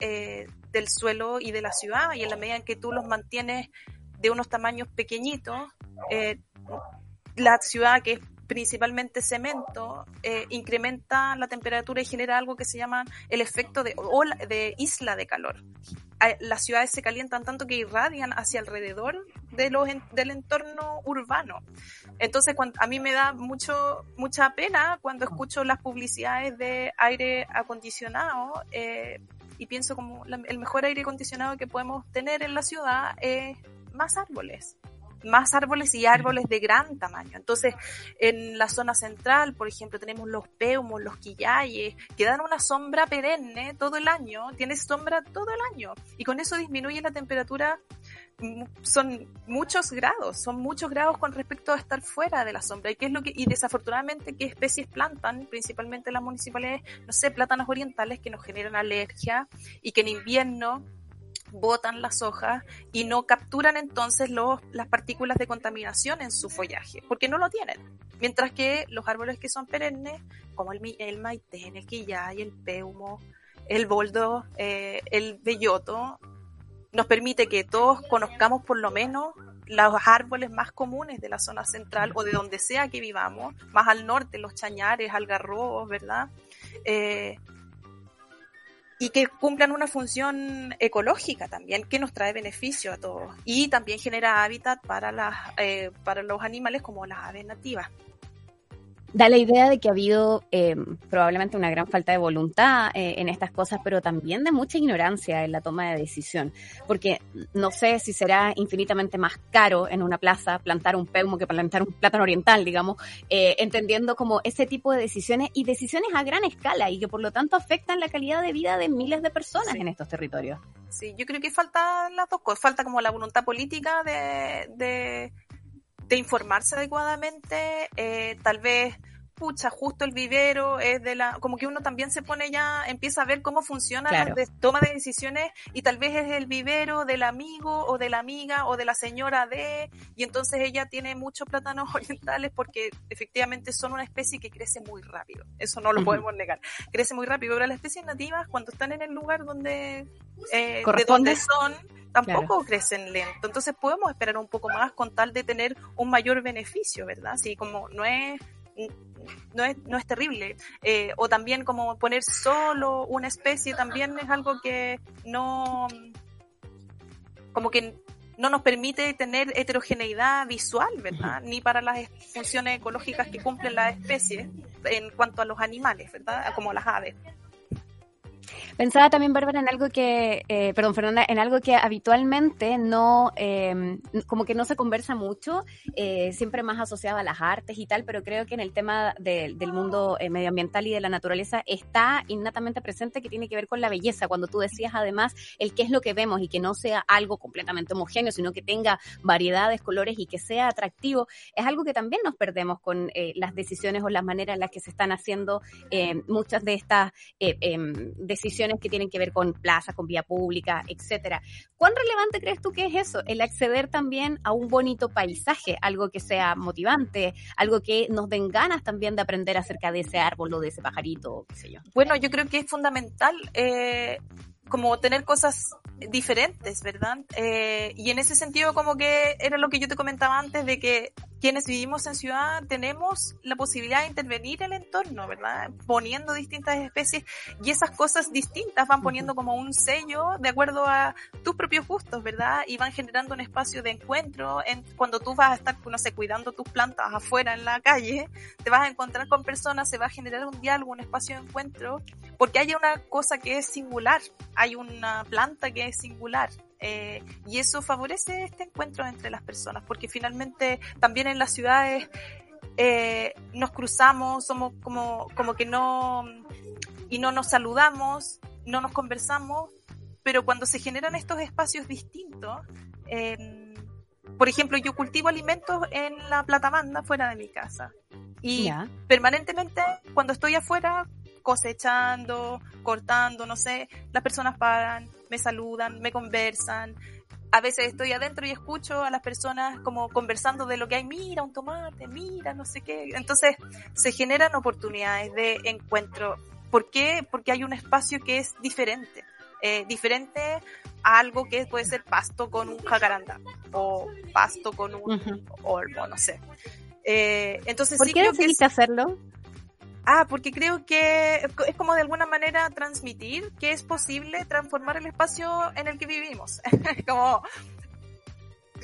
eh, del suelo y de la ciudad, y en la medida en que tú los mantienes de unos tamaños pequeñitos, eh, la ciudad que es principalmente cemento, eh, incrementa la temperatura y genera algo que se llama el efecto de, de isla de calor. Las ciudades se calientan tanto que irradian hacia alrededor de los, del entorno urbano. Entonces, a mí me da mucho, mucha pena cuando escucho las publicidades de aire acondicionado eh, y pienso como el mejor aire acondicionado que podemos tener en la ciudad es más árboles más árboles y árboles de gran tamaño. Entonces, en la zona central, por ejemplo, tenemos los peumos, los quillayes, que dan una sombra perenne todo el año, tienes sombra todo el año, y con eso disminuye la temperatura son muchos grados, son muchos grados con respecto a estar fuera de la sombra. Y qué es lo que, y desafortunadamente, qué especies plantan, principalmente las municipalidades, no sé, plátanos orientales que nos generan alergia y que en invierno botan las hojas y no capturan entonces los, las partículas de contaminación en su follaje, porque no lo tienen. Mientras que los árboles que son perennes, como el, el maitén, el quillay, el peumo, el boldo, eh, el belloto, nos permite que todos conozcamos por lo menos los árboles más comunes de la zona central o de donde sea que vivamos, más al norte, los chañares, algarrobos, ¿verdad? Eh, y que cumplan una función ecológica también, que nos trae beneficio a todos. Y también genera hábitat para, las, eh, para los animales como las aves nativas da la idea de que ha habido eh, probablemente una gran falta de voluntad eh, en estas cosas, pero también de mucha ignorancia en la toma de decisión, porque no sé si será infinitamente más caro en una plaza plantar un peumo que plantar un plátano oriental, digamos, eh, entendiendo como ese tipo de decisiones y decisiones a gran escala y que por lo tanto afectan la calidad de vida de miles de personas en estos territorios. Sí, yo creo que falta las dos cosas, falta como la voluntad política de, de de informarse adecuadamente, eh, tal vez pucha, justo el vivero es de la, como que uno también se pone ya, empieza a ver cómo funciona la toma de decisiones y tal vez es el vivero del amigo o de la amiga o de la señora de, y entonces ella tiene muchos plátanos orientales porque efectivamente son una especie que crece muy rápido, eso no lo podemos negar, crece muy rápido, pero las especies nativas cuando están en el lugar donde, eh, de donde son, tampoco crecen lento. Entonces podemos esperar un poco más con tal de tener un mayor beneficio, ¿verdad? Así como no es no es, no es terrible. Eh, o también como poner solo una especie también es algo que no, como que no nos permite tener heterogeneidad visual, ¿verdad? Ni para las funciones ecológicas que cumplen las especies en cuanto a los animales, ¿verdad? Como las aves. Pensaba también, Bárbara, en algo que, eh, perdón, Fernanda, en algo que habitualmente no, eh, como que no se conversa mucho, eh, siempre más asociado a las artes y tal, pero creo que en el tema del mundo eh, medioambiental y de la naturaleza está innatamente presente que tiene que ver con la belleza. Cuando tú decías además el qué es lo que vemos y que no sea algo completamente homogéneo, sino que tenga variedades, colores y que sea atractivo, es algo que también nos perdemos con las decisiones o las maneras en las que se están haciendo muchas de estas em, decisiones que tienen que ver con plaza, con vía pública, etcétera. ¿Cuán relevante crees tú que es eso? El acceder también a un bonito paisaje, algo que sea motivante, algo que nos den ganas también de aprender acerca de ese árbol o de ese pajarito, qué sé yo. Bueno, yo creo que es fundamental eh, como tener cosas diferentes, ¿verdad? Eh, y en ese sentido como que era lo que yo te comentaba antes de que quienes vivimos en ciudad tenemos la posibilidad de intervenir el entorno, ¿verdad? Poniendo distintas especies y esas cosas distintas van poniendo como un sello de acuerdo a tus propios gustos, ¿verdad? Y van generando un espacio de encuentro en, cuando tú vas a estar, no sé, cuidando tus plantas afuera en la calle, te vas a encontrar con personas, se va a generar un diálogo, un espacio de encuentro, porque hay una cosa que es singular, hay una planta que es singular, eh, y eso favorece este encuentro entre las personas, porque finalmente también en las ciudades eh, nos cruzamos, somos como, como que no, y no nos saludamos, no nos conversamos, pero cuando se generan estos espacios distintos, eh, por ejemplo, yo cultivo alimentos en la platabanda fuera de mi casa. Y permanentemente, cuando estoy afuera, cosechando, cortando, no sé, las personas paran, me saludan, me conversan. a veces estoy adentro y escucho a las personas como conversando de lo que hay, mira un tomate, mira no sé qué. Entonces se generan oportunidades de encuentro. ¿Por qué? Porque hay un espacio que es diferente. Eh, diferente a algo que puede ser pasto con un jacaranda o pasto con un olmo, no sé. Eh, entonces ¿Por sí qué creo que decidiste hacerlo? Ah, porque creo que es como de alguna manera transmitir que es posible transformar el espacio en el que vivimos. como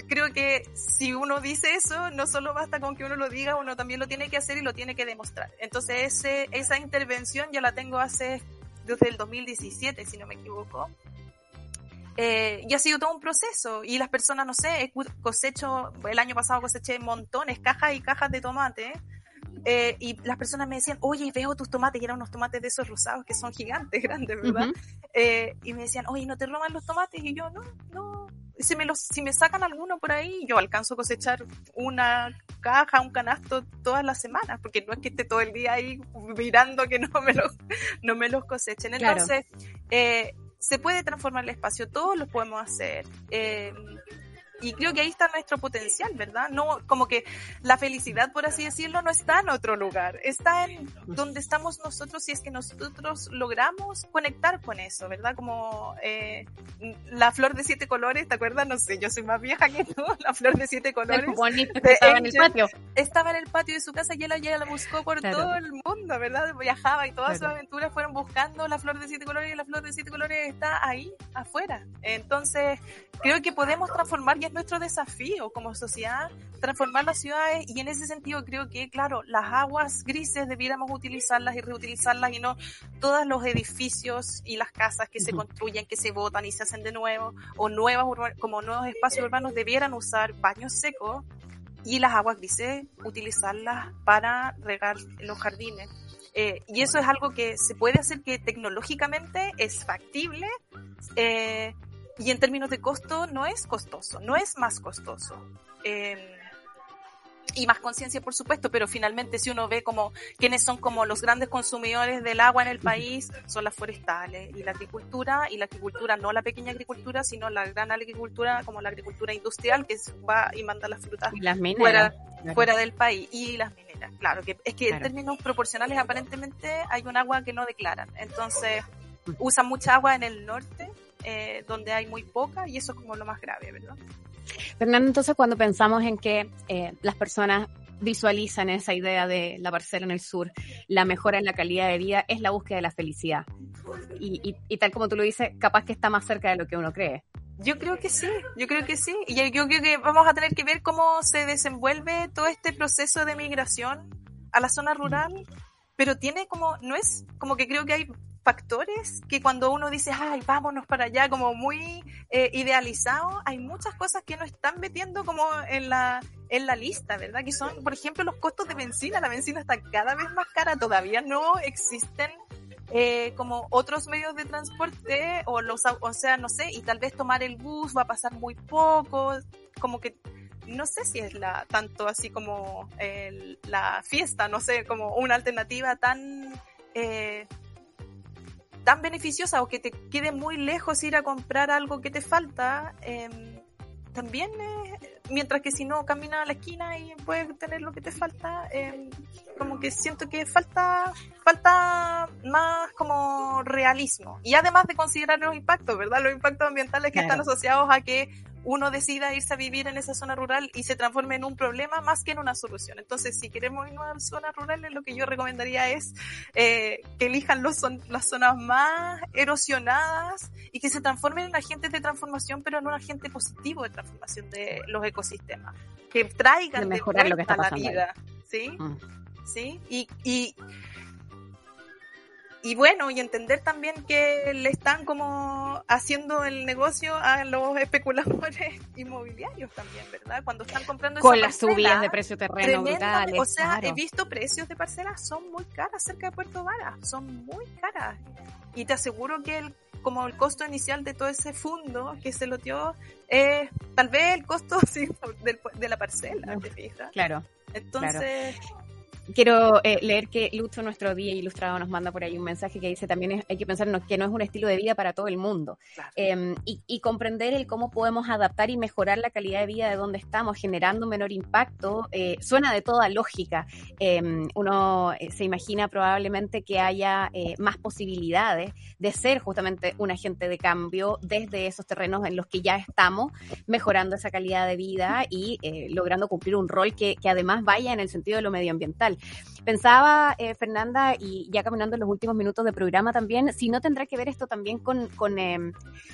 creo que si uno dice eso, no solo basta con que uno lo diga, uno también lo tiene que hacer y lo tiene que demostrar. Entonces ese, esa intervención ya la tengo hace desde el 2017, si no me equivoco. Eh, y ha sido todo un proceso. Y las personas, no sé, cosecho, el año pasado coseché montones, cajas y cajas de tomate eh, y las personas me decían, oye, veo tus tomates, y eran unos tomates de esos rosados que son gigantes, grandes, ¿verdad? eh, y me decían, oye, ¿no te roban los tomates? Y yo, no, no. Si me, los, si me sacan alguno por ahí, yo alcanzo a cosechar una caja, un canasto todas las semanas, porque no es que esté todo el día ahí mirando que no me los, no me los cosechen. Entonces, eh, se puede transformar el espacio, todos lo podemos hacer. Eh, y creo que ahí está nuestro potencial, ¿verdad? No, como que la felicidad, por así decirlo, no está en otro lugar, está en donde estamos nosotros si es que nosotros logramos conectar con eso, ¿verdad? Como eh, la flor de siete colores, ¿te acuerdas? No sé, yo soy más vieja que tú, la flor de siete colores. Bonito que estaba en el patio. Estaba en el patio de su casa y ella, ella la buscó por todo el mundo, ¿verdad? Viajaba y todas sus aventuras fueron buscando la flor de siete colores y la flor de siete colores está ahí, afuera. Entonces, creo que podemos transformar es nuestro desafío como sociedad, transformar las ciudades y en ese sentido creo que, claro, las aguas grises debiéramos utilizarlas y reutilizarlas y no todos los edificios y las casas que se construyen, que se botan y se hacen de nuevo, o nuevas como nuevos espacios urbanos debieran usar baños secos y las aguas grises utilizarlas para regar los jardines. Eh, y eso es algo que se puede hacer que tecnológicamente es factible, eh, y en términos de costo no es costoso, no es más costoso. Eh, y más conciencia, por supuesto, pero finalmente si uno ve como quiénes son como los grandes consumidores del agua en el país, son las forestales y la agricultura, y la agricultura no la pequeña agricultura, sino la gran agricultura como la agricultura industrial que va y manda las frutas fuera, fuera del país, y las mineras, claro, que es que en términos proporcionales aparentemente hay un agua que no declaran, entonces usan mucha agua en el norte eh, donde hay muy poca y eso es como lo más grave, ¿verdad? Fernando, entonces cuando pensamos en que eh, las personas visualizan esa idea de la parcela en el sur, la mejora en la calidad de vida es la búsqueda de la felicidad. Y, y, tal como tú lo dices, capaz que está más cerca de lo que uno cree. Yo creo que sí, yo creo que sí. Y yo creo que vamos a tener que ver cómo se desenvuelve todo este proceso de migración a la zona rural, pero tiene como, no es como que creo que hay factores que cuando uno dice, ay, vámonos para allá, como muy eh, idealizado, hay muchas cosas que no están metiendo como en la, en la lista, ¿verdad? Que son, por ejemplo, los costos de benzina. La benzina está cada vez más cara, todavía no existen eh, como otros medios de transporte o los, o sea, no sé, y tal vez tomar el bus va a pasar muy poco, como que no sé si es la tanto así como la fiesta, no sé, como una alternativa tan eh, tan beneficiosa o que te quede muy lejos ir a comprar algo que te falta, em, también, eh, mientras que si no camina a la esquina y puedes tener lo que te falta, em, como que siento que falta, falta más como realismo. Y además de considerar los impactos, ¿verdad? Los impactos ambientales que están asociados a que uno decida irse a vivir en esa zona rural y se transforme en un problema más que en una solución. Entonces, si queremos ir a zonas rurales, lo que yo recomendaría es eh, que elijan los son, las zonas más erosionadas y que se transformen en agentes de transformación, pero en un agente positivo de transformación de los ecosistemas, que traigan de mejorar lo que está la vida. ¿Sí? Mm. ¿Sí? Y, y y bueno, y entender también que le están como haciendo el negocio a los especuladores inmobiliarios también, ¿verdad? Cuando están comprando con las subidas de precio terreno brutales. O sea, he visto precios de parcelas son muy caras cerca de Puerto Vara, son muy caras. Y te aseguro que el como el costo inicial de todo ese fondo que se lo dio es tal vez el costo sí, de, la parcela, ¿te fijas? Claro. Entonces, quiero eh, leer que Lucho, nuestro día ilustrado, nos manda por ahí un mensaje que dice también hay que pensar que no es un estilo de vida para todo el mundo em, y, comprender el cómo podemos adaptar y mejorar la calidad de vida de donde estamos, generando un menor impacto, eh, suena de toda lógica. Em, uno eh, se imagina probablemente que haya más posibilidades de ser justamente un agente de cambio desde esos terrenos en los que ya estamos, mejorando esa calidad de vida y logrando cumplir un rol que, que además vaya en el sentido de lo medioambiental. Pensaba, eh, Fernanda, y ya caminando en los últimos minutos del programa también, si no tendrá que ver esto también con, con, em,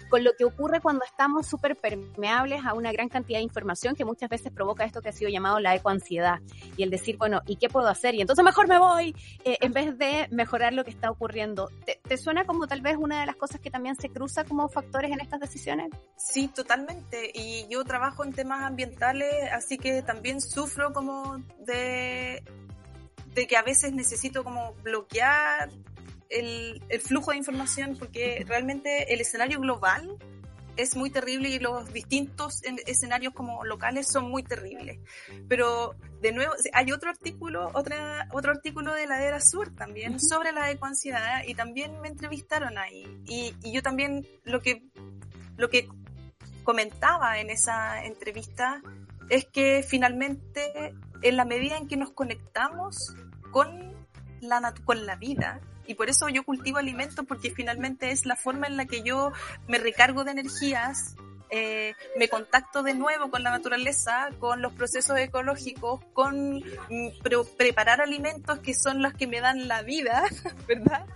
con lo que ocurre cuando estamos súper permeables a una gran cantidad de información que muchas veces provoca esto que ha sido llamado la ecoansiedad y el decir, bueno, ¿y qué puedo hacer? Y entonces mejor me voy, eh, en vez de mejorar lo que está ocurriendo. ¿Te, ¿Te suena como tal vez una de las cosas que también se cruza como factores en estas decisiones? Sí, totalmente. Y yo trabajo en temas ambientales, así que también sufro como de de que a veces necesito como bloquear el, el, flujo de información porque realmente el escenario global es muy terrible y los distintos escenarios como locales son muy terribles. Pero de nuevo, hay otro artículo, otra, otro artículo de la Era Sur también sobre la ecoansiedad y también me entrevistaron ahí. Y, y, yo también lo que, lo que comentaba en esa entrevista es que finalmente en la medida en que nos conectamos con la, con la vida, y por eso yo cultivo alimentos porque finalmente es la forma en la que yo me recargo de energías, eh, me contacto de nuevo con la naturaleza, con los procesos ecológicos, con mm, preparar alimentos que son los que me dan la vida, ¿verdad?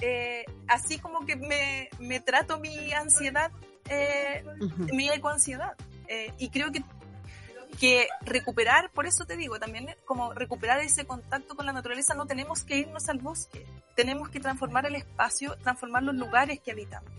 Eh, así como que me, me, trato mi ansiedad, eh, mi ecoansiedad. Eh, y creo que que recuperar, por eso te digo, también como recuperar ese contacto con la naturaleza, no tenemos que irnos al bosque, tenemos que transformar el espacio, transformar los lugares que habitamos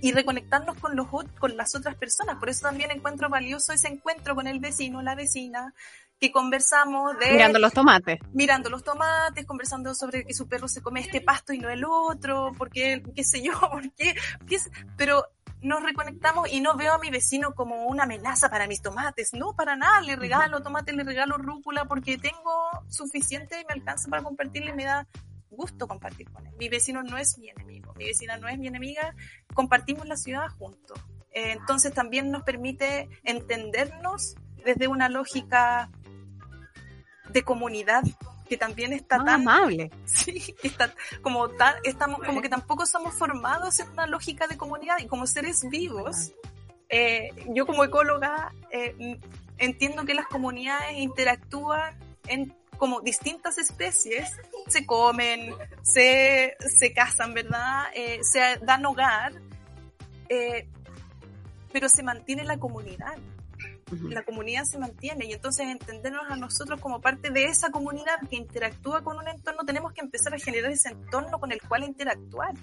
y reconectarnos con, los, con las otras personas. Por eso también encuentro valioso ese encuentro con el vecino, la vecina, que conversamos de... Mirando los tomates. Mirando los tomates, conversando sobre que su perro se come este pasto y no el otro, porque, qué sé yo, por qué, qué pero nos reconectamos y no veo a mi vecino como una amenaza para mis tomates. No, para nada. Le regalo tomate, le regalo rúcula porque tengo suficiente y me alcanza para compartirle y me da gusto compartir con él. Mi vecino no es mi enemigo, mi vecina no es mi enemiga. Compartimos la ciudad juntos. Eh, entonces también nos permite entendernos desde una lógica de comunidad que también está tan amable. Sí, está como tan, estamos como que tampoco somos formados en una lógica de comunidad y como seres vivos. Eh, yo como ecóloga eh, entiendo que las comunidades interactúan en como distintas especies, se comen, se, se casan, ¿verdad? Eh, se dan hogar, pero se mantiene la comunidad la comunidad se mantiene y entonces entendernos a nosotros como parte de esa comunidad que interactúa con un entorno, tenemos que empezar a generar ese entorno con el cual interactuar.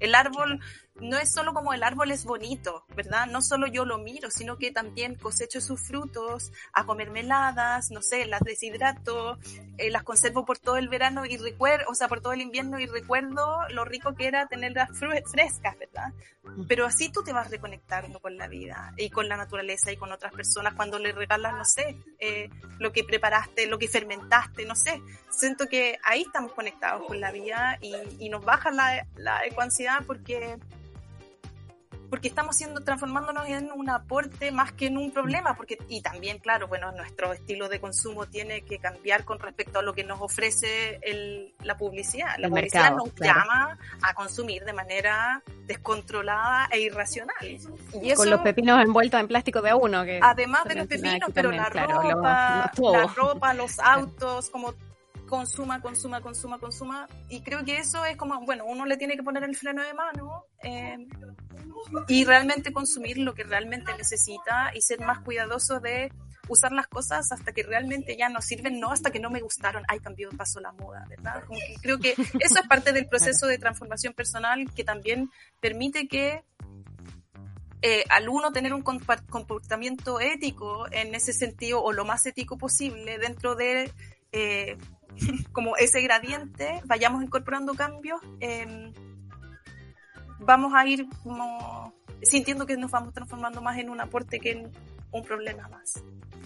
El árbol no es solo como el árbol es bonito, ¿verdad? No solo yo lo miro, sino que también cosecho sus frutos, a comer meladas, no sé, las deshidrato, eh, las conservo por todo el verano y recuerdo, o sea, por todo el invierno y recuerdo lo rico que era tenerlas frescas, ¿verdad? Pero así tú te vas reconectando con la vida y con la naturaleza y con otras personas cuando le regalas, no sé, eh, lo que preparaste, lo que fermentaste, no sé. Siento que ahí estamos conectados con la vida y, y nos baja la, la porque porque estamos siendo transformándonos en un aporte más que en un problema, porque y también claro, bueno, nuestro estilo de consumo tiene que cambiar con respecto a lo que nos ofrece el, la publicidad. La publicidad nos llama a consumir de manera descontrolada e irracional. Y con los pepinos envueltos en plástico de uno que además de los pepinos, pero la ropa, la ropa, los autos, como consuma, consuma, consuma, consuma. Y creo que eso es como, bueno, uno le tiene que poner el freno de mano eh, y realmente consumir lo que realmente necesita y ser más cuidadoso de usar las cosas hasta que realmente ya no sirven, no hasta que no me gustaron, ay, cambió, pasó la moda, ¿verdad? creo que eso es parte del proceso de transformación personal que también permite que eh, al uno tener un comportamiento ético en ese sentido o lo más ético posible dentro de eh, como ese gradiente, vayamos incorporando cambios, em, vamos a ir como sintiendo que nos vamos transformando más en un aporte que en un problema más.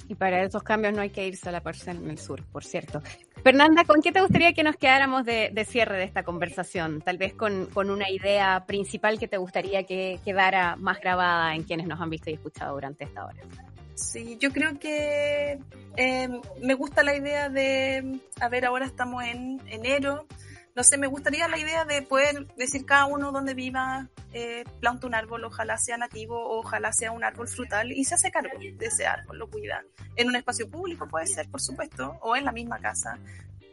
Y para esos cambios no hay que irse a la parcela en el sur, por cierto. Fernanda, ¿con qué te gustaría que nos quedáramos de, cierre de esta conversación? Tal vez con, una idea principal que te gustaría que quedara más grabada en quienes nos han visto y escuchado durante esta hora. Sí, yo creo que eh, me gusta la idea de, a ver, ahora estamos en enero, no sé, me gustaría la idea de poder decir cada uno donde viva, eh, planta un árbol, ojalá sea nativo, ojalá sea un árbol frutal y se hace cargo de ese árbol, lo cuida. En un espacio público puede ser, por supuesto, o en la misma casa.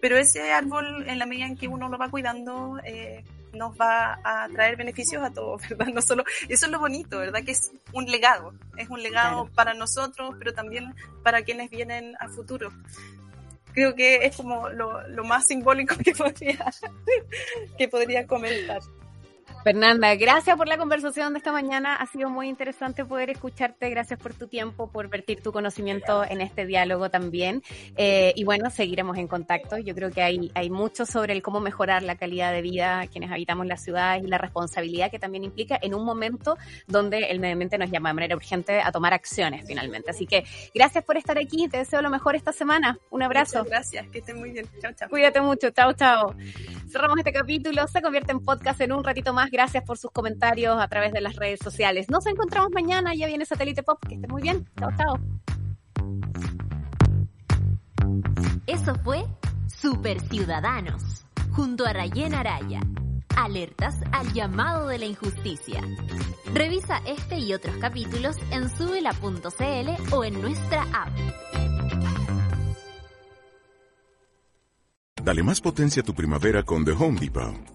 Pero ese árbol, en la medida en que uno lo va cuidando, eh, nos va a traer beneficios a todos, ¿verdad? No solo, eso es lo bonito, ¿verdad? Que es un legado, es un legado para nosotros, pero también para quienes vienen a futuro creo que es como lo, lo más simbólico que podría, que podría comentar. Fernanda, gracias por la conversación de esta mañana. Ha sido muy interesante poder escucharte. Gracias por tu tiempo, por vertir tu conocimiento en este diálogo también. Eh, y bueno, seguiremos en contacto. Yo creo que hay, hay mucho sobre el cómo mejorar la calidad de vida a quienes habitamos las ciudades y la responsabilidad que también implica en un momento donde el medio ambiente nos llama de manera urgente a tomar acciones finalmente. Así que gracias por estar aquí. Te deseo lo mejor esta semana. Un abrazo. gracias. Que estén muy bien. Chao, chao. Cuídate mucho. Chao, chao. Cerramos este capítulo. Se convierte en podcast en un ratito más. Gracias por sus comentarios a través de las redes sociales. Nos encontramos mañana, ya viene Satélite Pop, que esté muy bien. Chao, chao. Eso fue Super Ciudadanos, junto a Rayen Araya. Alertas al llamado de la injusticia. Revisa este y otros capítulos en subela.cl o en nuestra app. Dale más potencia a tu primavera con The Home Depot.